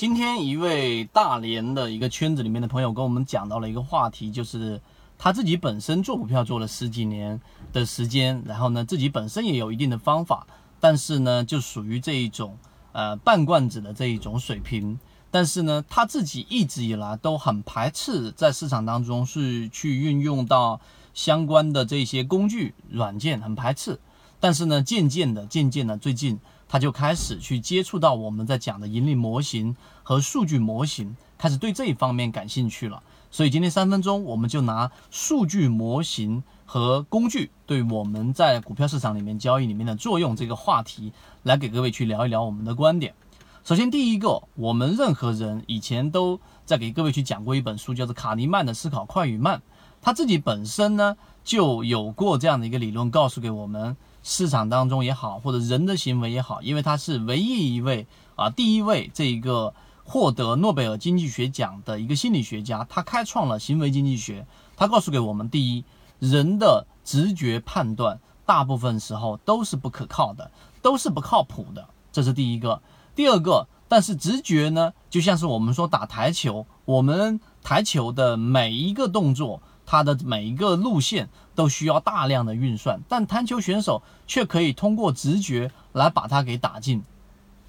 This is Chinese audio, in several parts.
今天一位大连的一个圈子里面的朋友跟我们讲到了一个话题，就是他自己本身做股票做了十几年的时间，然后呢自己本身也有一定的方法，但是呢就属于这一种呃半罐子的这一种水平，但是呢他自己一直以来都很排斥在市场当中是去运用到相关的这些工具软件，很排斥，但是呢渐渐的渐渐的最近。他就开始去接触到我们在讲的盈利模型和数据模型，开始对这一方面感兴趣了。所以今天三分钟，我们就拿数据模型和工具对我们在股票市场里面交易里面的作用这个话题，来给各位去聊一聊我们的观点。首先，第一个，我们任何人以前都在给各位去讲过一本书，叫做卡尼曼的《思考快与慢》，他自己本身呢就有过这样的一个理论，告诉给我们。市场当中也好，或者人的行为也好，因为他是唯一一位啊，第一位这一个获得诺贝尔经济学奖的一个心理学家，他开创了行为经济学。他告诉给我们：第一，人的直觉判断大部分时候都是不可靠的，都是不靠谱的，这是第一个。第二个，但是直觉呢，就像是我们说打台球，我们台球的每一个动作。它的每一个路线都需要大量的运算，但弹球选手却可以通过直觉来把它给打进。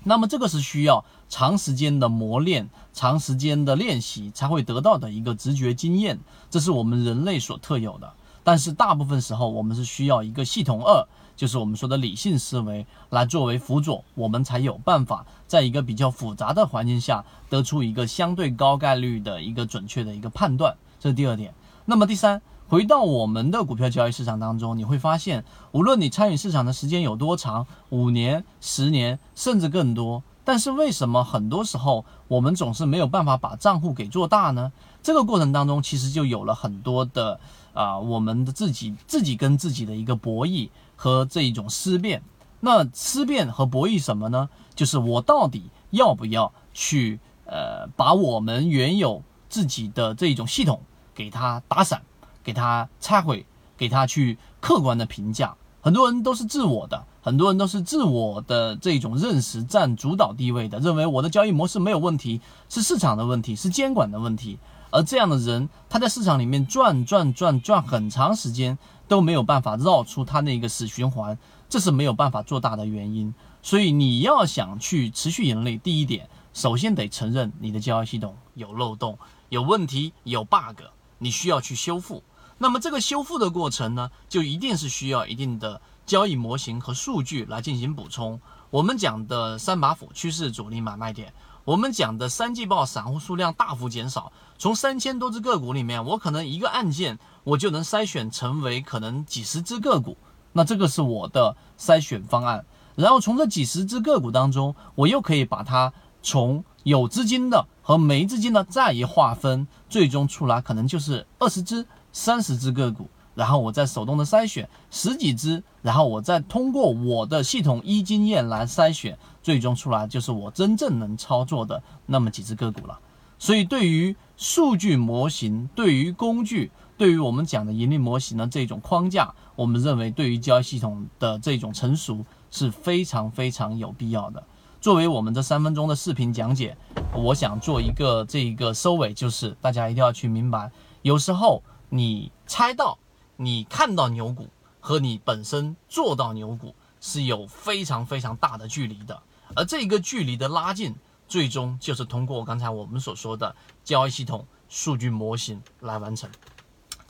那么这个是需要长时间的磨练、长时间的练习才会得到的一个直觉经验，这是我们人类所特有的。但是大部分时候，我们是需要一个系统二，就是我们说的理性思维来作为辅佐，我们才有办法在一个比较复杂的环境下得出一个相对高概率的一个准确的一个判断。这是第二点。那么第三，回到我们的股票交易市场当中，你会发现，无论你参与市场的时间有多长，五年、十年，甚至更多，但是为什么很多时候我们总是没有办法把账户给做大呢？这个过程当中，其实就有了很多的啊，我们的自己自己跟自己的一个博弈和这一种思辨。那思辨和博弈什么呢？就是我到底要不要去呃，把我们原有自己的这一种系统。给他打散，给他拆毁，给他去客观的评价。很多人都是自我的，很多人都是自我的这种认识占主导地位的，认为我的交易模式没有问题，是市场的问题，是监管的问题。而这样的人，他在市场里面转转转转很长时间都没有办法绕出他那个死循环，这是没有办法做大的原因。所以你要想去持续盈利，第一点，首先得承认你的交易系统有漏洞、有问题、有 bug。你需要去修复，那么这个修复的过程呢，就一定是需要一定的交易模型和数据来进行补充。我们讲的三把斧趋势主力买卖点，我们讲的三季报散户数量大幅减少，从三千多只个股里面，我可能一个按键我就能筛选成为可能几十只个股，那这个是我的筛选方案。然后从这几十只个股当中，我又可以把它从有资金的。和没资金的再一划分，最终出来可能就是二十只、三十只个股，然后我再手动的筛选十几只，然后我再通过我的系统一经验来筛选，最终出来就是我真正能操作的那么几只个股了。所以，对于数据模型、对于工具、对于我们讲的盈利模型的这种框架，我们认为对于交易系统的这种成熟是非常非常有必要的。作为我们这三分钟的视频讲解，我想做一个这一个收尾，就是大家一定要去明白，有时候你猜到、你看到牛股和你本身做到牛股是有非常非常大的距离的，而这个距离的拉近，最终就是通过刚才我们所说的交易系统、数据模型来完成。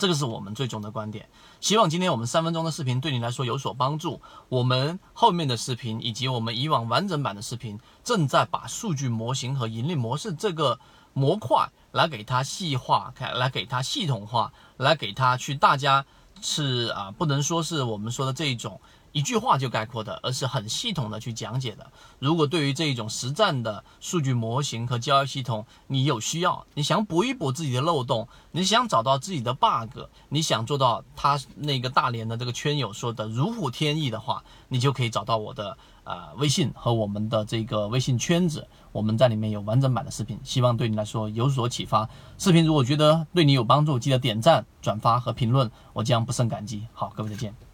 这个是我们最终的观点，希望今天我们三分钟的视频对你来说有所帮助。我们后面的视频以及我们以往完整版的视频，正在把数据模型和盈利模式这个模块来给它细化，开来给它系统化，来给它去大家是啊，不能说是我们说的这一种。一句话就概括的，而是很系统的去讲解的。如果对于这一种实战的数据模型和交易系统，你有需要，你想补一补自己的漏洞，你想找到自己的 bug，你想做到他那个大连的这个圈友说的如虎添翼的话，你就可以找到我的呃微信和我们的这个微信圈子，我们在里面有完整版的视频，希望对你来说有所启发。视频如果觉得对你有帮助，记得点赞、转发和评论，我将不胜感激。好，各位再见。